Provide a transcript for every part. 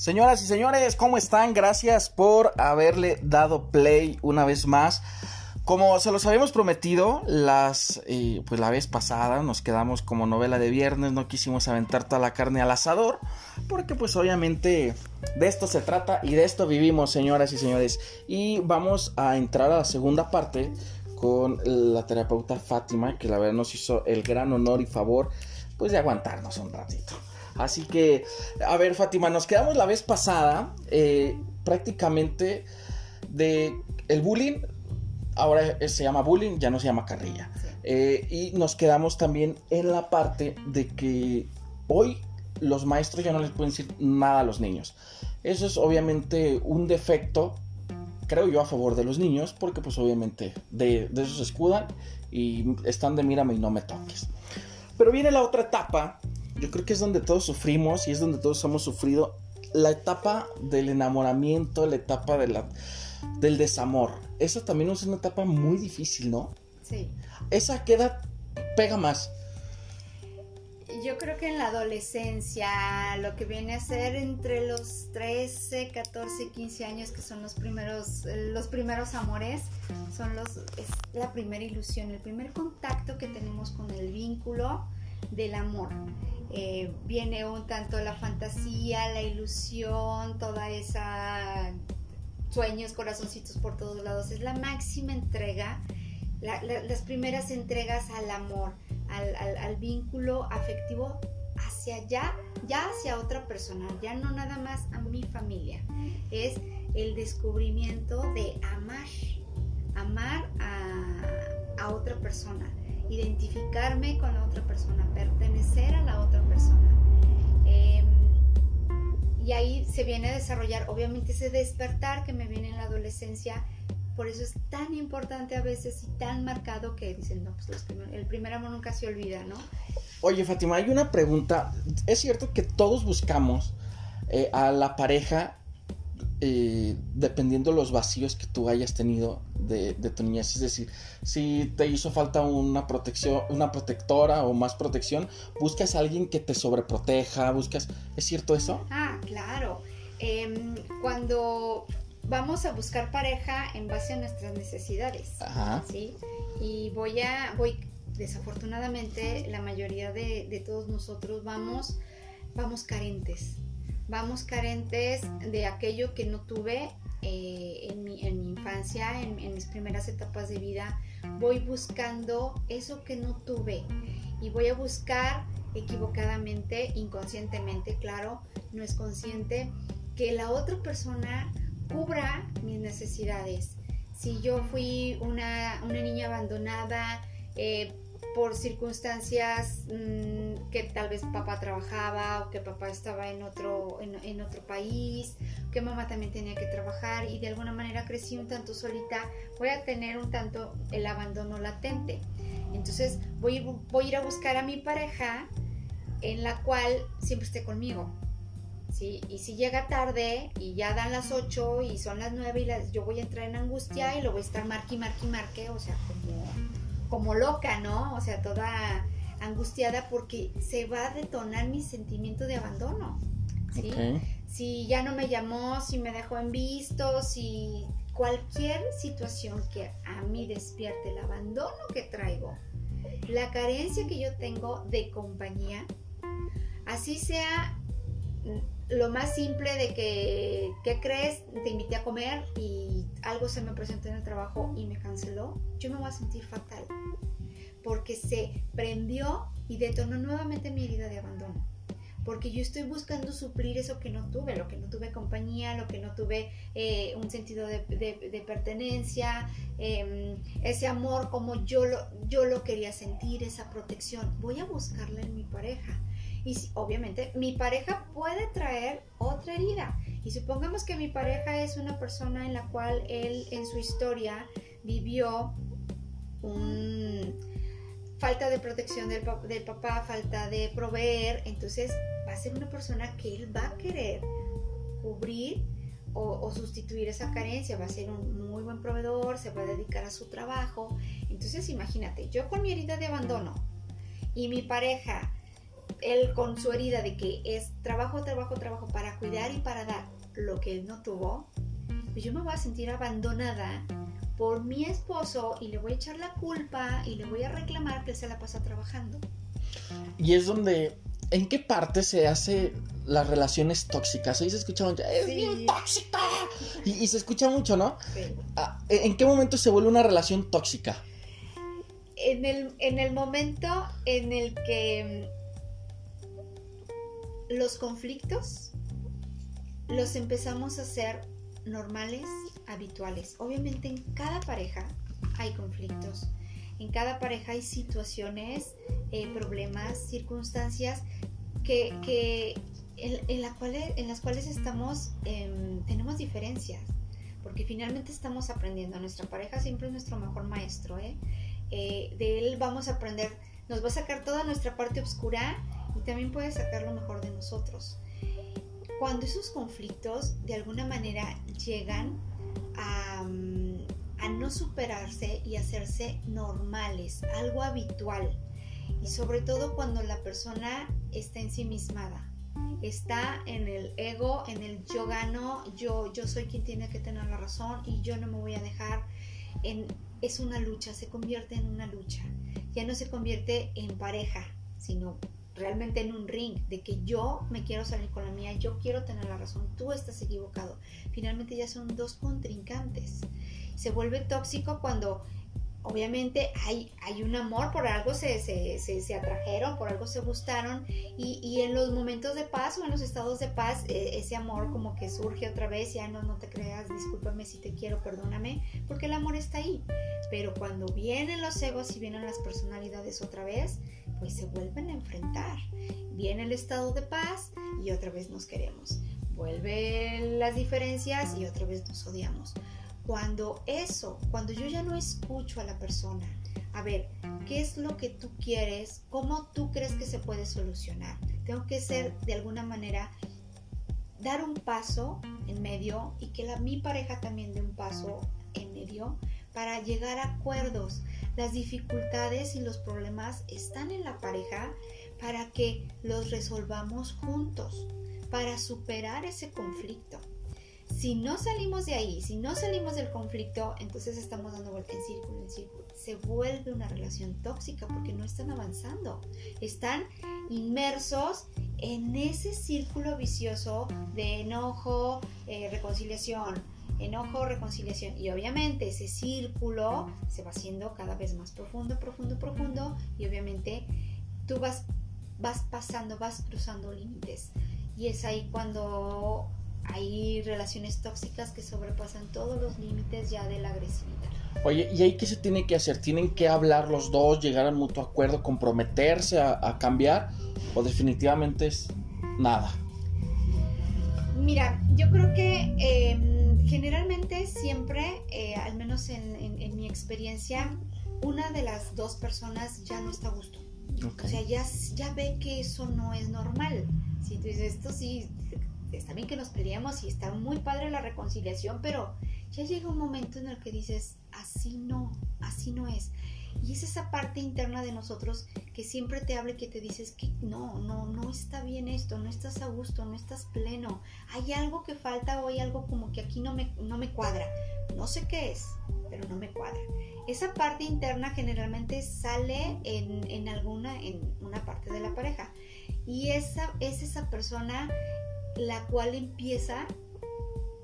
Señoras y señores, ¿cómo están? Gracias por haberle dado play una vez más. Como se los habíamos prometido, las, eh, pues la vez pasada nos quedamos como novela de viernes, no quisimos aventar toda la carne al asador, porque pues obviamente de esto se trata y de esto vivimos, señoras y señores. Y vamos a entrar a la segunda parte con la terapeuta Fátima, que la verdad nos hizo el gran honor y favor, pues de aguantarnos un ratito. Así que, a ver, Fátima, nos quedamos la vez pasada eh, prácticamente de el bullying. Ahora se llama bullying, ya no se llama carrilla. Eh, y nos quedamos también en la parte de que hoy los maestros ya no les pueden decir nada a los niños. Eso es obviamente un defecto, creo yo, a favor de los niños, porque pues obviamente de, de eso se escudan y están de mírame y no me toques. Pero viene la otra etapa yo creo que es donde todos sufrimos y es donde todos hemos sufrido la etapa del enamoramiento, la etapa de la, del desamor. Esa también es una etapa muy difícil, ¿no? Sí. ¿Esa queda pega más? Yo creo que en la adolescencia, lo que viene a ser entre los 13, 14, 15 años, que son los primeros, los primeros amores, son los, es la primera ilusión, el primer contacto que tenemos con el vínculo del amor. Eh, viene un tanto la fantasía, la ilusión, toda esa sueños, corazoncitos por todos lados. Es la máxima entrega, las primeras entregas al amor, al, vínculo afectivo hacia allá, ya hacia otra persona, ya no nada más a mi familia. Es el descubrimiento de amar, amar a otra persona identificarme con la otra persona, pertenecer a la otra persona. Em, y ahí se viene a desarrollar, obviamente, ese despertar que me viene en la adolescencia. Por eso es tan importante a veces y tan marcado que dicen, no, pues el primer amor nunca se olvida, ¿no? Oye, Fátima, hay una pregunta. Es cierto que todos buscamos eh, a la pareja eh, dependiendo los vacíos que tú hayas tenido de, tu niñez. Es decir, si te hizo falta una protección, una protectora o más protección, buscas a alguien que te sobreproteja, buscas. ¿Es cierto eso? Ah, claro. Em, cuando vamos a buscar pareja en base a nuestras necesidades. ¿sí? Y voy a, voy, desafortunadamente, la mayoría de, de todos nosotros vamos, vamos carentes vamos carentes de aquello que no tuve eh, en, mi, infancia, en, mis primeras etapas de vida. Voy buscando eso que no tuve y voy a buscar equivocadamente, inconscientemente, claro, no es consciente, que la otra persona cubra mis necesidades. Si yo fui una, niña abandonada, eh, por circunstancias mm, que tal vez papá trabajaba o que papá estaba en otro, en, otro país, que mamá también tenía que trabajar y de alguna manera crecí un tanto solita, voy a tener un tanto el abandono latente. Entonces voy, voy a ir a buscar a mi pareja en la cual siempre esté conmigo. ¿sí? Y si llega tarde y ya dan las 8 y son las 9 y las, yo voy a entrar en angustia y lo voy a estar marque, marque, marque, o sea, como como loca, ¿no? O sea, toda angustiada porque se va a detonar mi sentimiento de abandono. ¿sí? Si ya no me llamó, si me dejó en visto, si cualquier situación que a mí despierte el abandono que traigo, la carencia que yo tengo de compañía, así sea lo más simple de que, ¿qué crees? Te invité a comer y algo se me presentó en el trabajo y me canceló, yo me voy a sentir fatal. Porque se prendió y detonó nuevamente mi herida de abandono. Porque yo estoy buscando suplir eso que no tuve, lo que no tuve compañía, lo que no tuve eh, un sentido de, pertenencia, em, ese amor como yo lo, yo lo quería sentir, esa protección. Voy a buscarla en mi pareja y obviamente mi pareja puede traer otra herida. Y supongamos que mi pareja es una persona en la cual él en su historia vivió un falta de protección del, papá, falta de proveer, entonces va a ser una persona que él va a querer cubrir o, o, sustituir esa carencia, va a ser un muy buen proveedor, se va a dedicar a su trabajo. Entonces imagínate, yo con mi herida de abandono y mi pareja él con su herida de que es trabajo, trabajo, trabajo para cuidar y para dar lo que él no tuvo, pues yo me voy a sentir abandonada por mi esposo y le voy a echar la culpa y le voy a reclamar que él se la pasa trabajando. Y es donde, ¿en qué parte se hace las relaciones tóxicas? Ahí se escucha mucho, es bien tóxica. Y, se escucha mucho, ¿no? Ah, ¿En qué momento se vuelve una relación tóxica? En el, en el momento en el que los conflictos los empezamos a hacer normales, habituales. Obviamente en cada pareja hay conflictos, en cada pareja hay situaciones, eh, problemas, circunstancias que, en, la en, las cuales estamos, em, tenemos diferencias, porque finalmente estamos aprendiendo. Nuestra pareja siempre es nuestro mejor maestro, ¿eh? Eh, de él vamos a aprender, nos va a sacar toda nuestra parte oscura y también puede sacar lo mejor de nosotros cuando esos conflictos de alguna manera llegan a, no superarse y hacerse normales, algo habitual. Y sobre todo cuando la persona está ensimismada, está en el ego, en el yo gano, yo, yo soy quien tiene que tener la razón y yo no me voy a dejar. Es una lucha, se convierte en una lucha. Ya no se convierte en pareja, sino realmente en un ring, de que yo me quiero salir con la mía, yo quiero tener la razón, tú estás equivocado. Finalmente ya son dos contrincantes. Se vuelve tóxico cuando obviamente hay, hay un amor, por algo se, se, atrajeron, por algo se gustaron y, en los momentos de paz o en los estados de paz e, ese amor como que surge otra vez, ya no, no te creas, discúlpame si te quiero, perdóname, porque el amor está ahí. Pero cuando vienen los egos y vienen las personalidades otra vez, pues se vuelven a enfrentar. Viene el estado de paz y otra vez nos queremos. Vuelven las diferencias y otra vez nos odiamos. Cuando eso, cuando yo ya no escucho a la persona, a ver, ¿qué es lo que tú quieres? ¿Cómo tú crees que se puede solucionar? Tengo que ser de alguna manera dar un paso en medio y que la, mi pareja también dé un paso en medio para llegar a acuerdos. Las dificultades y los problemas están en la pareja para que los resolvamos juntos, para superar ese conflicto. Si no salimos de ahí, si no salimos del conflicto, entonces estamos dando vuelta en círculo, en círculo. Se vuelve una relación tóxica porque no están avanzando. Están inmersos en ese círculo vicioso de enojo, eh, reconciliación, enojo, reconciliación. Y obviamente ese círculo se va haciendo cada vez más profundo, profundo, profundo. Y obviamente tú vas, vas pasando, vas cruzando límites. Y es ahí cuando hay relaciones tóxicas que sobrepasan todos los límites ya de la agresividad. Oye, ¿y ahí qué se tiene que hacer? ¿Tienen que hablar los dos, llegar al mutuo acuerdo, comprometerse a, cambiar? ¿O definitivamente es nada? Mira, yo creo que em, generalmente siempre, eh, al menos en, mi experiencia, una de las dos personas ya no está a gusto. O sea, ya, ya ve que eso no es normal. Si tú dices, esto sí, está bien que nos peleemos y está muy padre la reconciliación, pero ya llega un momento en el que dices, así no, así no es. Y es esa parte interna de nosotros siempre te habla y que te dices que no, no, no está bien esto, no estás a gusto, no estás pleno. Hay algo que falta o hay algo como que aquí no me, no me cuadra. No sé qué es, pero no me cuadra. Esa parte interna generalmente sale en, en alguna, en una parte de la pareja. Y esa es esa persona la cual empieza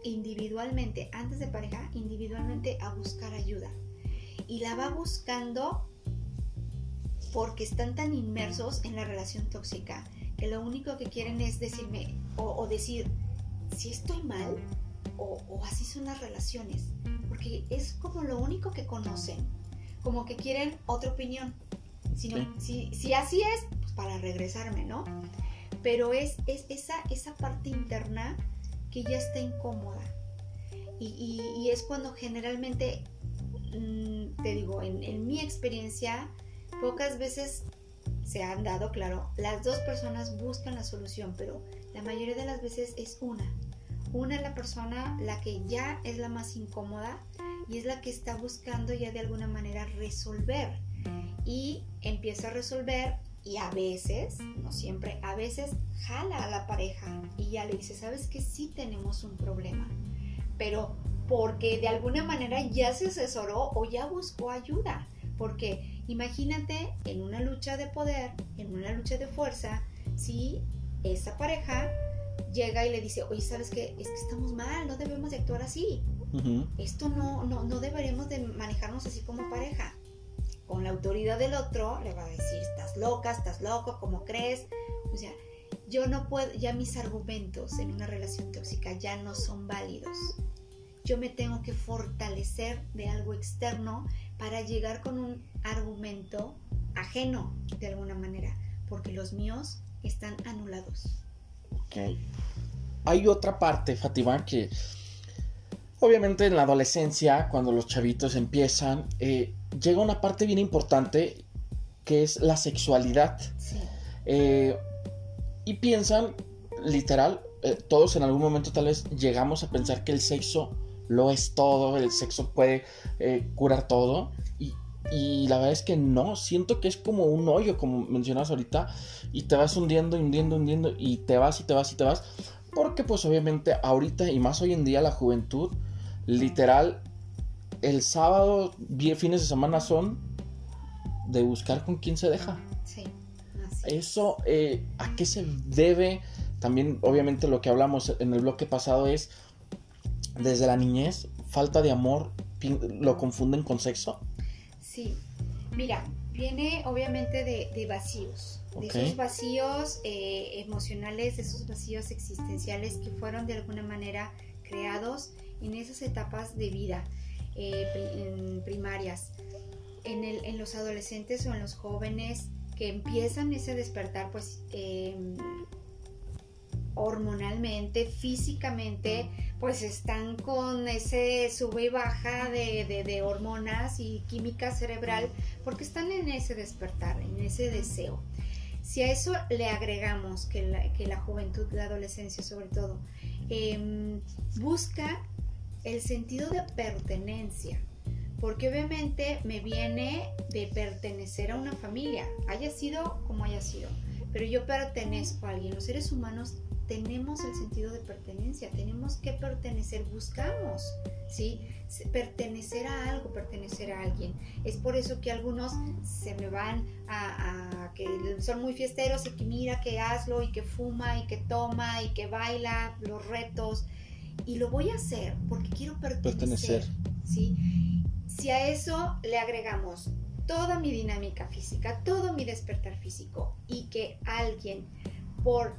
individualmente, antes de pareja, individualmente a buscar ayuda. Y la va buscando porque están tan inmersos en la relación tóxica que lo único que quieren es decirme o, decir si estoy mal o, así son las relaciones. Porque es como lo único que conocen, como que quieren otra opinión. Si, si, así es, pues para regresarme, ¿no? pero es, es esa, esa parte interna que ya está incómoda. Y, es cuando generalmente, mm, te digo, en, mi experiencia, pocas veces se han dado, claro, las dos personas buscan la solución, pero la mayoría de las veces es una. Una es la persona la que ya es la más incómoda y es la que está buscando ya de alguna manera resolver. Y empieza a resolver y a veces, no siempre, a veces jala a la pareja y ya le dice, sabes que sí tenemos un problema, pero porque de alguna manera ya se asesoró o ya buscó ayuda. Porque imagínate en una lucha de poder, en una lucha de fuerza, si esa pareja llega y le dice, oye, ¿sabes qué? Es que estamos mal, no debemos de actuar así. Esto no, no, no deberíamos de manejarnos así como pareja. Con la autoridad del otro le va a decir, estás loca, estás loco, ¿cómo crees? O sea, yo no puedo, ya mis argumentos en una relación tóxica ya no son válidos. Yo me tengo que fortalecer de algo externo para llegar con un argumento ajeno de alguna manera, porque los míos están anulados. Ok. Hay otra parte, Fatima, que obviamente en la adolescencia, cuando los chavitos empiezan, eh, llega una parte bien importante que es la sexualidad. Sí. Eh, y piensan, literal, eh, todos en algún momento tal vez llegamos a pensar que el sexo lo es todo, el sexo puede curar todo. Y la verdad es que no, siento que es como un hoyo, como mencionabas ahorita, y te vas hundiendo, hundiendo, hundiendo, y te vas y te vas y te vas. Porque pues obviamente ahorita y más hoy en día la juventud, literal, el sábado, fines de semana son de buscar con quién se deja. Sí. Eso, eh, ¿a qué se debe? También obviamente lo que hablamos en el bloque pasado es, desde la niñez, falta de amor, lo confunden con sexo. Sí, mira, viene obviamente de, vacíos, de esos vacíos eh, emocionales, de esos vacíos existenciales que fueron de alguna manera creados en esas etapas de vida eh, primarias, en, el, en, los adolescentes o en los jóvenes que empiezan ese despertar, pues em, hormonalmente, físicamente, pues están con ese sube y baja de, hormonas y química cerebral, porque están en ese despertar, en ese deseo. Si a eso le agregamos que la, que la juventud, la adolescencia sobre todo, em, busca el sentido de pertenencia, porque obviamente me viene de pertenecer a una familia, haya sido como haya sido, pero yo pertenezco a alguien. Los seres humanos tenemos el sentido de pertenencia, tenemos que pertenecer, buscamos, ¿sí? Pertenecer a algo, pertenecer a alguien. Es por eso que algunos se me van a, que son muy fiesteros y que mira que hazlo y que fuma y que toma y que baila los retos y lo voy a hacer porque quiero pertenecer, ¿sí? Si a eso le agregamos toda mi dinámica física, todo mi despertar físico y que alguien por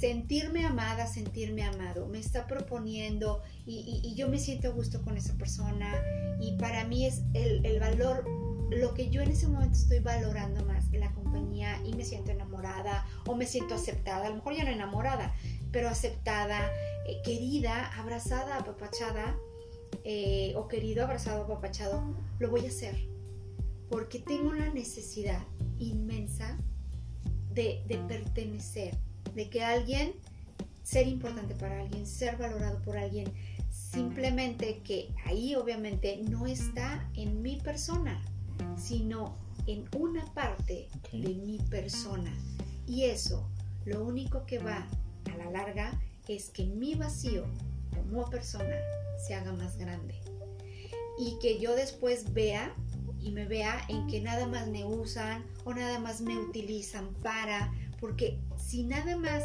sentirme amada, sentirme amado, me está proponiendo y, yo me siento a gusto con esa persona. Y para mí es el, valor, lo que yo en ese momento estoy valorando más, la compañía y me siento enamorada o me siento aceptada, a lo mejor ya no enamorada, pero aceptada, eh, querida, abrazada, apapachada eh, o querido, abrazado, apapachado, lo voy a hacer. Porque tengo una necesidad inmensa de, de pertenecer de que alguien, ser importante para alguien, ser valorado por alguien, simplemente que ahí obviamente no está en mi persona, sino en una parte de mi persona. Y eso, lo único que va a la larga es que mi vacío como persona se haga más grande. Y que yo después vea y me vea en que nada más me usan o nada más me utilizan para porque si nada más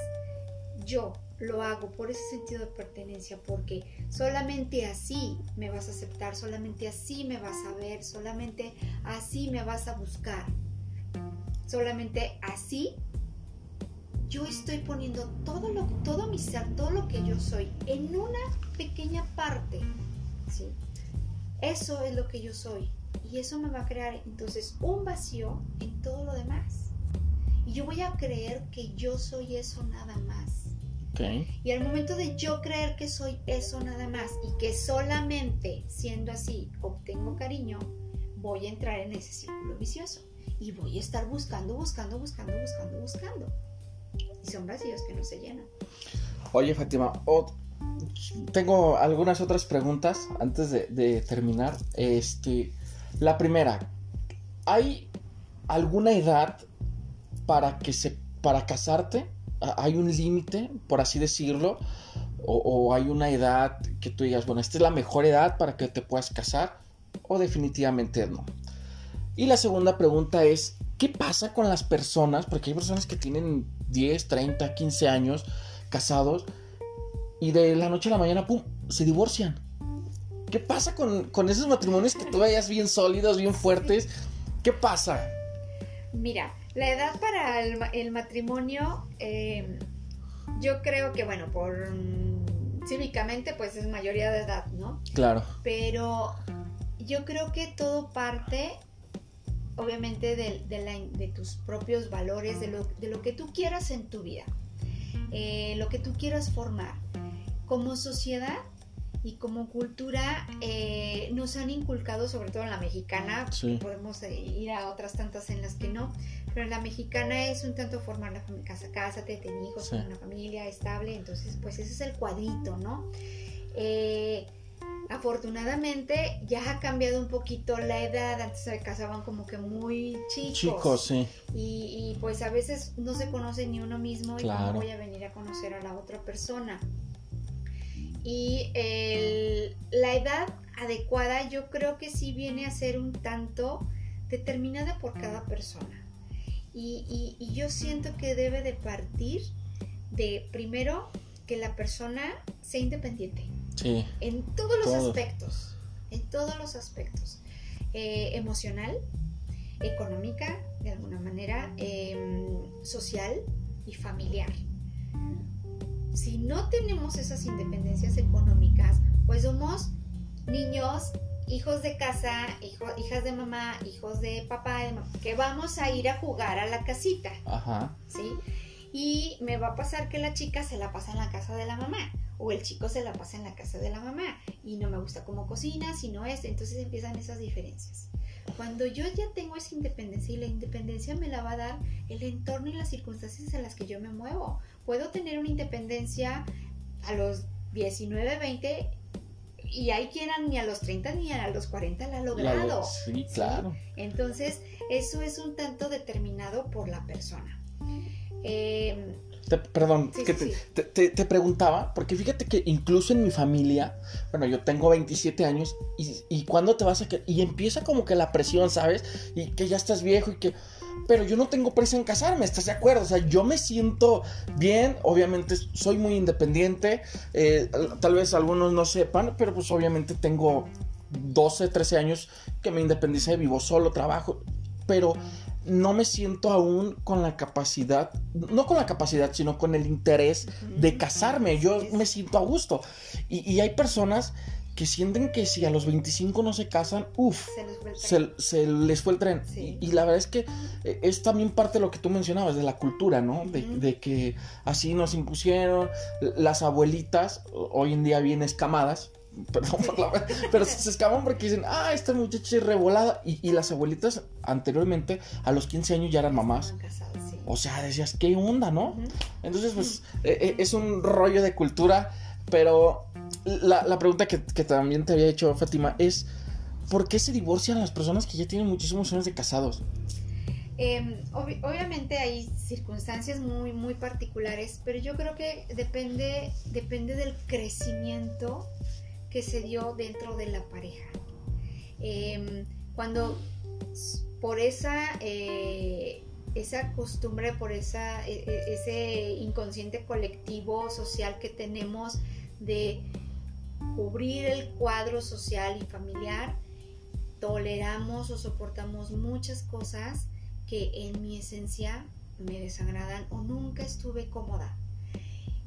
yo lo hago por ese sentido de pertenencia, porque solamente así me vas a aceptar, solamente así me vas a ver, solamente así me vas a buscar, solamente así yo estoy poniendo todo lo todo mi ser, todo lo que yo soy en una pequeña parte, ¿sí? Eso es lo que yo soy y eso me va a crear entonces un vacío en todo lo demás. Yo voy a creer que yo soy eso nada más. Y al momento de yo creer que soy eso nada más y que solamente siendo así obtengo cariño, voy a entrar en ese círculo vicioso. Y voy a estar buscando, buscando, buscando, buscando, buscando. Y son vacíos que no se llenan. Oye, Fátima, tengo algunas otras preguntas antes de, de terminar. Este, la primera, ¿hay alguna edad para que se para casarte? ¿Hay un límite, por así decirlo? O, hay una edad que tú digas, bueno, esta es la mejor edad para que te puedas casar? ¿O definitivamente no? Y la segunda pregunta es, ¿qué pasa con las personas? Porque hay personas que tienen 10, 30, 15 años casados y de la noche a la mañana, ¡pum!, se divorcian. ¿Qué pasa con, esos matrimonios que tú veías bien sólidos, bien fuertes? ¿Qué pasa? Mira, la edad para el, matrimonio, eh, yo creo que, bueno, por mm, cívicamente, pues es mayoría de edad, ¿no? Claro. Pero yo creo que todo parte, obviamente, de, de, tus propios valores, de lo, de lo, que tú quieras en tu vida, eh, lo que tú quieras formar. Como sociedad, y como cultura eh, nos han inculcado, sobre todo en la mexicana, podemos eh, ir a otras tantas en las que no, pero en la mexicana es un tanto formar la casa, cásate, ten hijos, con una familia estable, entonces pues ese es el cuadrito, ¿no? Eh, afortunadamente ya ha cambiado un poquito la edad, antes se casaban como que muy chicos. Chicos, sí. Y, pues a veces no se conoce ni uno mismo y cómo voy a venir a conocer a la otra persona. Y la edad adecuada yo creo que sí viene a ser un tanto determinada por cada persona. Y, yo siento que debe de partir de, primero, que la persona sea independiente. Sí. En todos los aspectos. En todos los aspectos. Eh, emocional, económica, de alguna manera, em, social y familiar si no tenemos esas independencias económicas, pues somos niños, hijos de casa, hijas de mamá, hijos de papá, que vamos a ir a jugar a la casita. Ajá. ¿Sí? Y me va a pasar que la chica se la pasa en la casa de la mamá o el chico se la pasa en la casa de la mamá y no me gusta cómo cocina, sino es, entonces empiezan esas diferencias. Cuando yo ya tengo esa independencia y la independencia me la va a dar el entorno y las circunstancias en las que yo me muevo. Puedo tener una independencia a los 19, 20 y hay quien ni a los 30 ni a los 40 la ha logrado. Sí, claro. Entonces, eso es un tanto determinado por la persona. Eh, perdón, que te, te, preguntaba, porque fíjate que incluso en mi familia, bueno, yo tengo 27 años y, y cuando te vas a... Y empieza como que la presión, ¿sabes? Y que ya estás viejo y que... Pero yo no tengo presa en casarme, ¿estás de acuerdo? O sea, yo me siento bien, obviamente soy muy independiente, eh, tal vez algunos no sepan, pero pues obviamente tengo 12, 13 años que me independicé, vivo solo, trabajo, pero no me siento aún con la capacidad, no con la capacidad, sino con el interés de casarme. Yo me siento a gusto. Y, hay personas que sienten que si a los 25 no se casan, uff, se, les fue el tren. Y, la verdad es que eh, es también parte de lo que tú mencionabas, de la cultura, ¿no? de, que así nos impusieron las abuelitas, hoy en día bien escamadas, Perdón por la pero se escapan porque dicen, ah, esta muchacha es revolada. Y, las abuelitas anteriormente, a los 15 años ya eran mamás. O sea, decías, ¿qué onda, no? Entonces, pues, eh, eh, es un rollo de cultura. Pero la, pregunta que, también te había hecho, Fátima, es: ¿por qué se divorcian las personas que ya tienen muchísimos años de casados? Em, obviamente hay circunstancias muy, muy particulares, pero yo creo que depende, depende del crecimiento que se dio dentro de la pareja. Em, cuando por esa, eh, esa costumbre, por esa, e, e, ese inconsciente colectivo social que tenemos de cubrir el cuadro social y familiar, toleramos o soportamos muchas cosas que en mi esencia me desagradan o nunca estuve cómoda.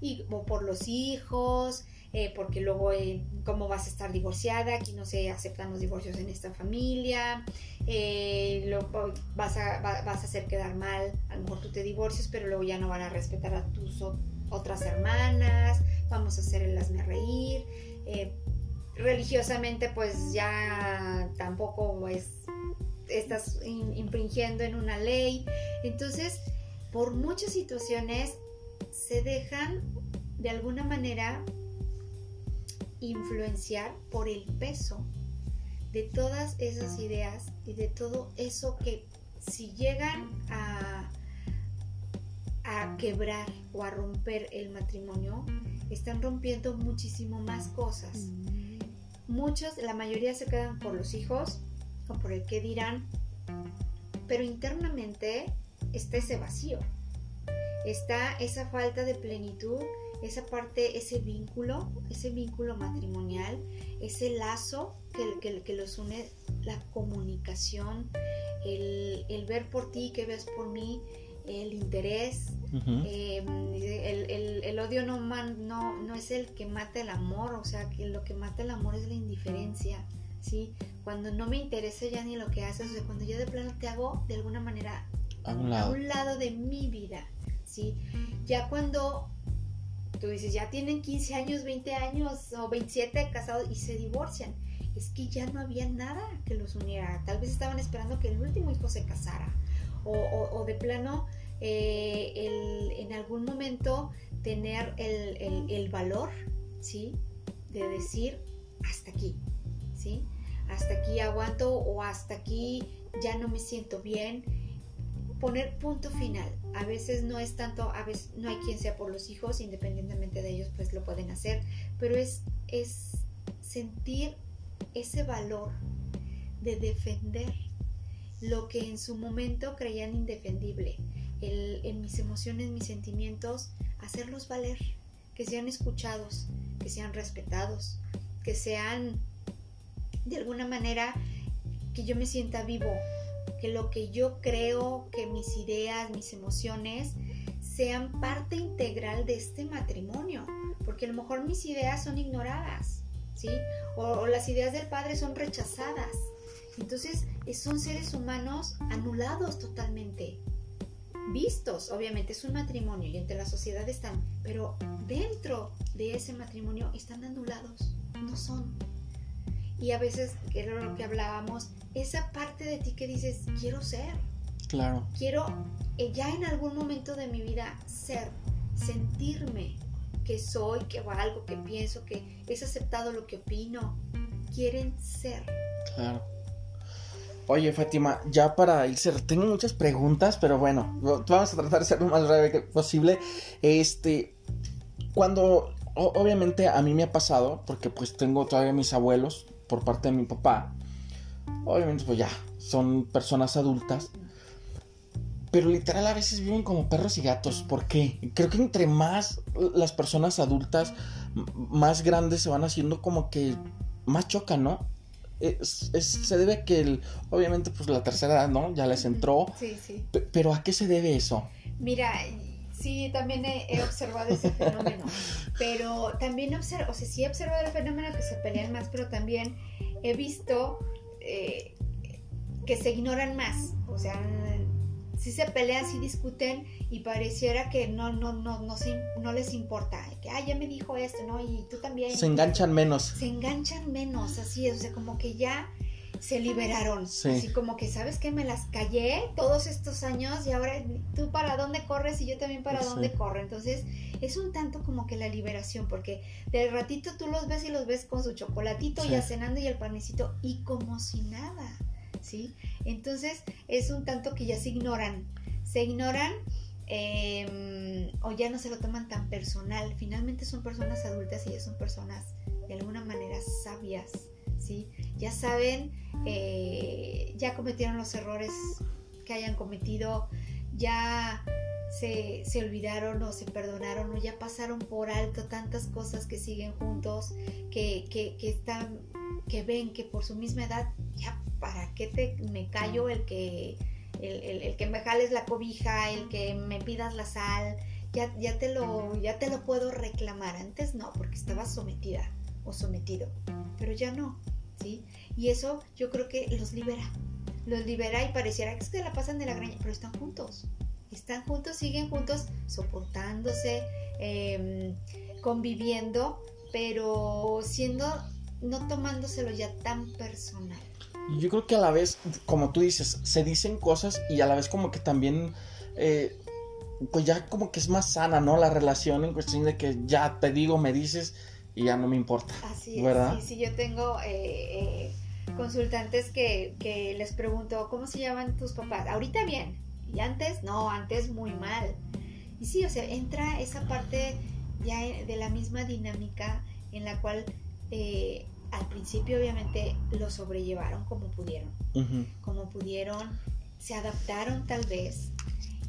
Y o por los hijos, eh, porque luego eh, cómo vas a estar divorciada, aquí no se aceptan los divorcios en esta familia, eh, lo, vas, a, vas a hacer quedar mal, a lo mejor tú te divorcias, pero luego ya no van a respetar a tus otras hermanas, vamos a hacer el hazme reír, religiosamente pues ya tampoco es, estás infringiendo en una ley, entonces por muchas situaciones se dejan de alguna manera influenciar por el peso de todas esas ideas y de todo eso que si llegan a, quebrar o a romper el matrimonio, están rompiendo muchísimo más cosas. Muchos, la mayoría se quedan por los hijos o por el que dirán, pero internamente está ese vacío, está esa falta de plenitud, esa parte, ese vínculo, ese vínculo matrimonial, ese lazo que, que los une, la comunicación, el, ver por ti, que ves por mí, el interés, eh, el, odio no, no, no es el que mata el amor, o sea, que lo que mata el amor es la indiferencia, ¿sí? Cuando no me interesa ya ni lo que haces, o sea, cuando yo de plano te hago de alguna manera a un lado, de mi vida, ¿sí? Ya cuando tú dices, ya tienen 15 años, 20 años o 27 casados y se divorcian es que ya no había nada que los uniera. Tal vez estaban esperando que el último hijo se casara. O, de plano, eh, en algún momento tener el, valor, ¿sí? De decir, hasta aquí, ¿sí? Hasta aquí aguanto o hasta aquí ya no me siento bien. Poner punto final. A veces no es tanto, a veces no hay quien sea por los hijos, independientemente de ellos, pues lo pueden hacer, pero es, es sentir ese valor de defender lo que en su momento creían indefendible, en mis emociones, mis sentimientos, hacerlos valer, que sean escuchados, que sean respetados, que sean de alguna manera que yo me sienta vivo, que lo que yo creo, que mis ideas, mis emociones sean parte integral de este matrimonio, porque a lo mejor mis ideas son ignoradas, ¿sí? O, las ideas del padre son rechazadas. Entonces, son seres humanos anulados totalmente. Vistos, obviamente, es un matrimonio y entre la sociedad están, pero dentro de ese matrimonio están anulados, no son. Y a veces, que era lo que hablábamos, esa parte de ti que dices, quiero ser. Claro. Quiero eh, ya en algún momento de mi vida ser, sentirme, que soy, que valgo, que pienso, que es aceptado lo que opino. Quieren ser. Claro. Oye, Fátima, ya para irse, tengo muchas preguntas, pero bueno, vamos a tratar de ser lo más breve posible. Este, cuando, obviamente a mí me ha pasado, porque pues tengo todavía mis abuelos por parte de mi papá, obviamente pues ya, son personas adultas, pero literal a veces viven como perros y gatos. ¿Por qué? Creo que entre más las personas adultas más grandes se van haciendo como que más chocan, ¿no? Se debe a que el, obviamente pues la tercera edad, ¿no? Ya les entró. Sí, sí. Pero ¿a qué se debe eso? Mira, sí, también he, observado ese fenómeno. pero también observo, o sea, sí he observado el fenómeno que se pelean más, pero también he visto eh, que se ignoran más. O sea, si se pelean, si discuten y pareciera que no, no, no, no, no les importa. Que, ah, ya me dijo esto, ¿no? Y tú también. Se enganchan menos. Se enganchan menos, así es. O sea, como que ya se liberaron. Así como que, ¿sabes qué? Me las callé todos estos años y ahora tú para dónde corres y yo también para dónde corro. Entonces, es un tanto como que la liberación, porque de ratito tú los ves y los ves con su chocolatito ya cenando y el panecito y como si nada. ¿Sí? Entonces es un tanto que ya se ignoran, se ignoran em, o ya no se lo toman tan personal. Finalmente son personas adultas y ya son personas de alguna manera sabias, ¿sí? Ya saben, eh, ya cometieron los errores que hayan cometido, ya se, olvidaron o se perdonaron o ya pasaron por alto tantas cosas que siguen juntos, que, que están, que ven que por su misma edad ya ¿para qué te, me callo el que, el, que me jales la cobija, el que me pidas la sal? Ya, ya, te lo, ya te lo puedo reclamar. Antes no, porque estaba sometida o sometido, pero ya no, ¿sí? Y eso yo creo que los libera. Los libera y pareciera que es que la pasan de la graña, pero están juntos. Están juntos, siguen juntos, soportándose, em, conviviendo, pero siendo, no tomándoselo ya tan personal yo creo que a la vez, como tú dices, se dicen cosas y a la vez como que también, eh, pues ya como que es más sana, ¿no? La relación en cuestión de que ya te digo, me dices y ya no me importa. Así es, ¿verdad? Sí, sí, yo tengo eh, eh, consultantes que, que les pregunto, ¿cómo se llaman tus papás? Ahorita bien, y antes, no, antes muy mal. Y sí, o sea, entra esa parte ya de la misma dinámica en la cual eh, al principio obviamente lo sobrellevaron como pudieron, como pudieron, se adaptaron tal vez.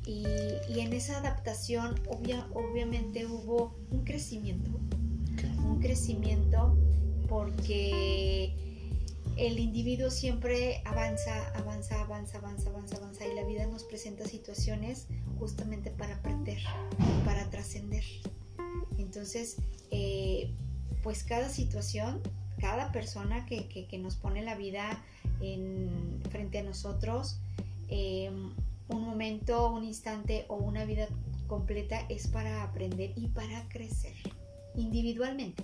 Y, en esa adaptación obviamente hubo un crecimiento, un crecimiento porque el individuo siempre avanza, avanza, avanza, avanza, avanza, avanza y la vida nos presenta situaciones justamente para aprender, para trascender. Entonces, eh, pues cada situación, cada persona que, nos pone la vida en, frente a nosotros, em, un momento, un instante o una vida completa es para aprender y para crecer individualmente.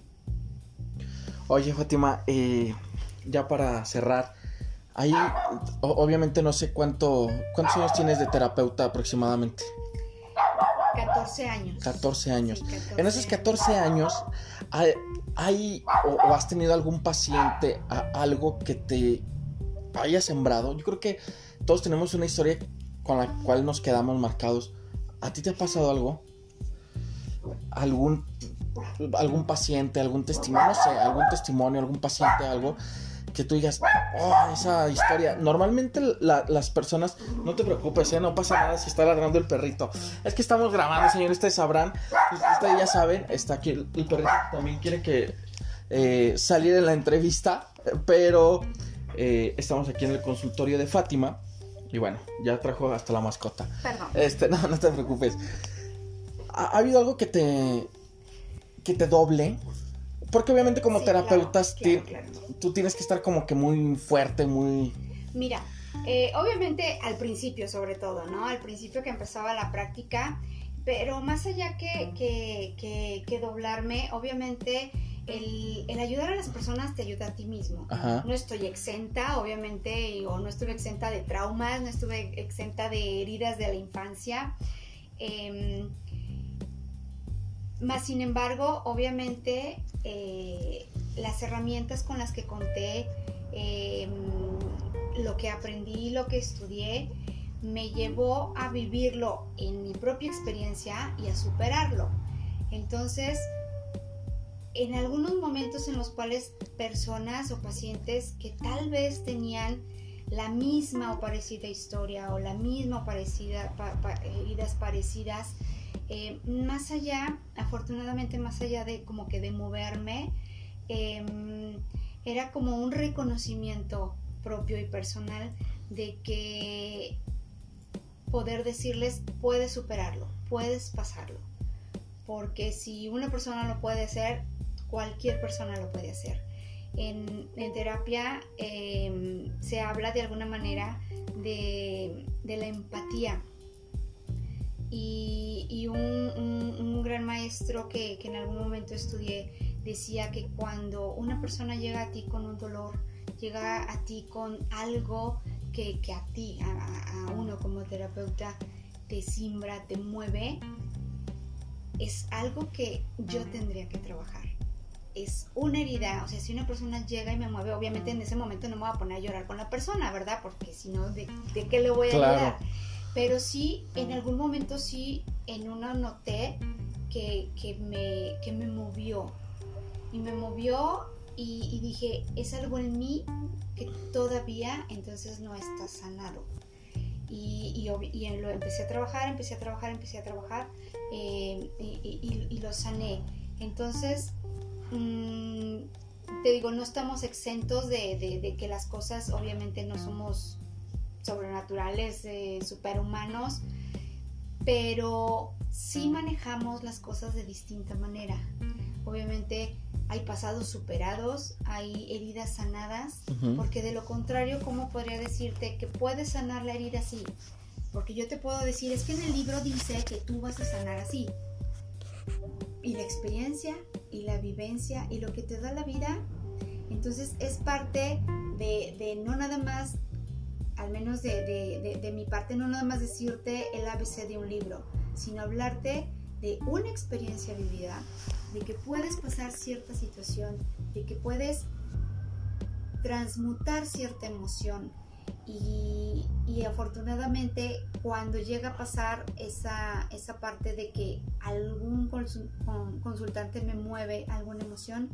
Oye, Fátima, eh, ya para cerrar, ahí obviamente no sé cuánto, cuántos años tienes de terapeuta aproximadamente. 14 años. 14 años. en esos 14 años, ¿hay, o, has tenido algún paciente, algo que te haya sembrado? Yo creo que todos tenemos una historia con la cual nos quedamos marcados. ¿A ti te ha pasado algo? ¿Algún, algún paciente, algún testimonio, no sé, algún testimonio, algún paciente, algo que tú digas, oh, esa historia. Normalmente las personas, no te preocupes, ¿eh? no pasa nada si está ladrando el perrito. Es que estamos grabando, señores, ustedes sabrán, ustedes ya saben, está aquí el, perrito también quiere que eh, salir en la entrevista, pero eh, estamos aquí en el consultorio de Fátima. Y bueno, ya trajo hasta la mascota. Perdón. Este, no, no te preocupes. ¿Ha, habido algo que te que te doble porque obviamente como terapeutas tú tienes que estar como que muy fuerte, muy... Mira, eh, obviamente al principio sobre todo, ¿no? Al principio que empezaba la práctica, pero más allá que, que, que, doblarme, obviamente el, el, ayudar a las personas te ayuda a ti mismo. No estoy exenta, obviamente, o no estuve exenta de traumas, no estuve exenta de heridas de la infancia. Eh, más sin embargo, obviamente, eh, las herramientas con las que conté, em, lo que aprendí, lo que estudié, me llevó a vivirlo en mi propia experiencia y a superarlo. Entonces, en algunos momentos en los cuales personas o pacientes que tal vez tenían la misma o parecida historia o la misma o parecida, heridas parecidas, eh, más allá, afortunadamente más allá de como que de moverme, em, era como un reconocimiento propio y personal de que poder decirles puedes superarlo, puedes pasarlo. Porque si una persona lo puede hacer, cualquier persona lo puede hacer. En, terapia em, se habla de alguna manera de, de la empatía y, un, gran maestro que, en algún momento estudié decía que cuando una persona llega a ti con un dolor, llega a ti con algo que, a ti, a, uno como terapeuta, te simbra, te mueve, es algo que yo tendría que trabajar. Es una herida, o sea, si una persona llega y me mueve, obviamente en ese momento no me voy a poner a llorar con la persona, ¿verdad? Porque si no, ¿de, qué le voy a ayudar? pero sí, en algún momento sí, en uno noté que, me, que me movió. Y me movió y, dije, es algo en mí que todavía entonces no está sanado. Y, y, lo empecé a trabajar, empecé a trabajar, empecé a trabajar eh, y, lo sané. Entonces, mm, te digo, no estamos exentos de, de, que las cosas obviamente no somos sobrenaturales, eh, superhumanos, pero sí manejamos las cosas de distinta manera. Obviamente hay pasados superados, hay heridas sanadas, porque de lo contrario, ¿cómo podría decirte que puedes sanar la herida así? Porque yo te puedo decir, es que en el libro dice que tú vas a sanar así. Y la experiencia y la vivencia y lo que te da la vida, entonces es parte de, de no nada más al menos de, mi parte, no nada más decirte el ABC de un libro, sino hablarte de una experiencia vivida, de que puedes pasar cierta situación, de que puedes transmutar cierta emoción y, afortunadamente cuando llega a pasar esa, esa parte de que algún consultante me mueve alguna emoción,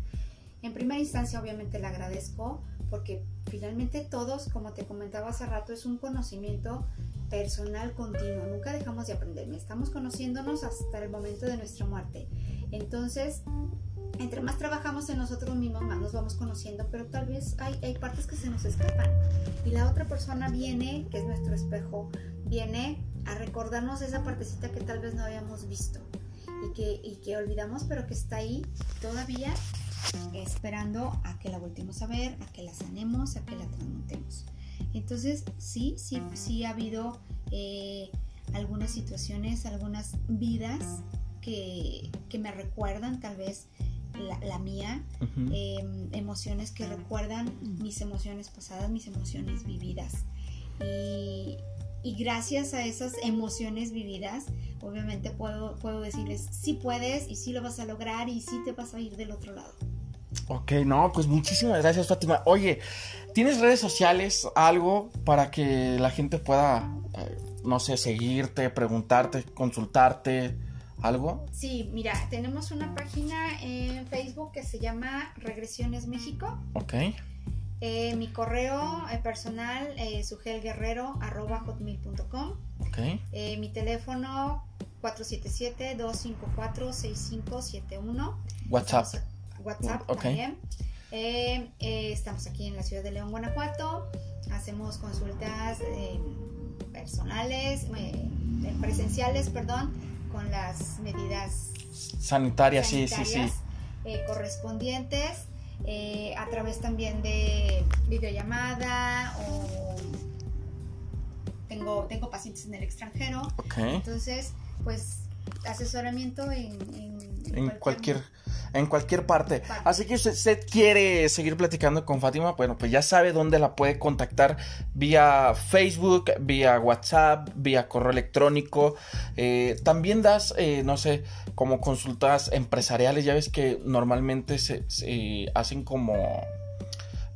en primera instancia obviamente le agradezco porque finalmente todos, como te comentaba hace rato, es un conocimiento personal continuo, nunca dejamos de aprender, estamos conociéndonos hasta el momento de nuestra muerte. Entonces, entre más trabajamos en nosotros mismos, más nos vamos conociendo, pero tal vez hay, partes que se nos escapan. Y la otra persona viene, que es nuestro espejo, viene a recordarnos esa partecita que tal vez no habíamos visto y que, olvidamos, pero que está ahí todavía esperando a que la volteemos a ver, a que la sanemos, a que la transmutemos. Entonces, sí, sí, sí ha habido eh, algunas situaciones, algunas vidas que, me recuerdan tal vez la, mía, em, emociones que recuerdan mis emociones pasadas, mis emociones vividas. Y, y, gracias a esas emociones vividas, obviamente puedo, puedo decirles, sí puedes y sí lo vas a lograr y sí te vas a ir del otro lado. Ok, no, pues muchísimas gracias Fátima. Oye, ¿tienes redes sociales, algo para que la gente pueda, eh, no sé, seguirte, preguntarte, consultarte? ¿Algo? Sí, mira, tenemos una página en Facebook que se llama Regresiones México. Ok. Eh, mi correo eh, personal, eh, sugelguerrero.com. Ok. Eh, mi teléfono 477-254-6571. WhatsApp. WhatsApp también. estamos aquí en la ciudad de León, Guanajuato. Hacemos consultas personales, presenciales, perdón con las medidas sanitarias, sí, sí, sí. Eh, correspondientes, eh, a través también de videollamada o tengo, tengo pacientes en el extranjero. Entonces, pues asesoramiento en, en, cualquier, en cualquier parte. Así que usted, usted, quiere seguir platicando con Fátima, bueno, pues ya sabe dónde la puede contactar vía Facebook, vía WhatsApp, vía correo electrónico. Eh, también das, eh, no sé, como consultas empresariales, ya ves que normalmente se hacen como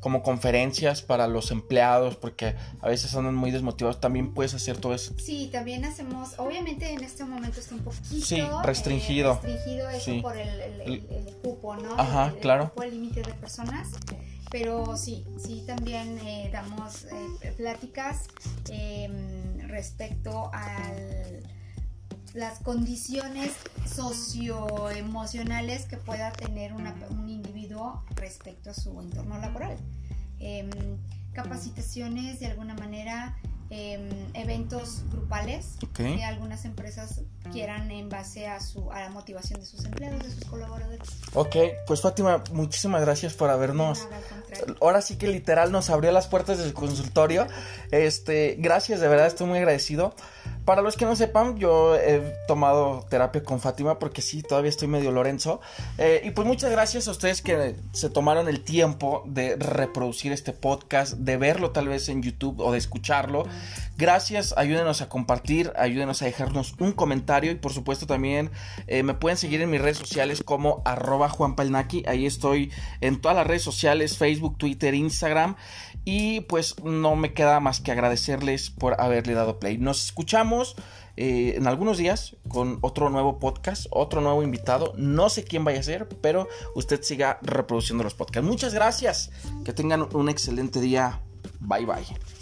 como conferencias para los empleados, porque a veces andan muy desmotivados, también puedes hacer todo eso. Sí, también hacemos, obviamente en este momento está un poquito sí, restringido. Eh, restringido eso por el, el, cupo, ¿no? Ajá, claro. El límite de personas. Pero sí, sí también eh, damos eh, pláticas em, respecto a las condiciones socioemocionales que pueda tener un individuo respecto a su entorno laboral. Em, capacitaciones de alguna manera, em, eventos grupales que algunas empresas quieran en base a, su, a la motivación de sus empleados, de sus colaboradores. Ok, pues Fátima, muchísimas gracias por habernos... Ahora sí que literal nos abrió las puertas del consultorio. Este, gracias, de verdad estoy muy agradecido. Para los que no sepan, yo he tomado terapia con Fátima porque sí, todavía estoy medio Lorenzo. Eh, y pues muchas gracias a ustedes que se tomaron el tiempo de reproducir este podcast, de verlo tal vez en YouTube o de escucharlo. Gracias, ayúdenos a compartir, ayúdenos a dejarnos un comentario y por supuesto también eh, me pueden seguir en mis redes sociales como arroba Juan Ahí estoy en todas las redes sociales, Facebook, Twitter, Instagram. Y pues no me queda más que agradecerles por haberle dado play. Nos escuchamos eh, en algunos días con otro nuevo podcast, otro nuevo invitado. No sé quién vaya a ser, pero usted siga reproduciendo los podcasts. Muchas gracias. Que tengan un excelente día. Bye bye.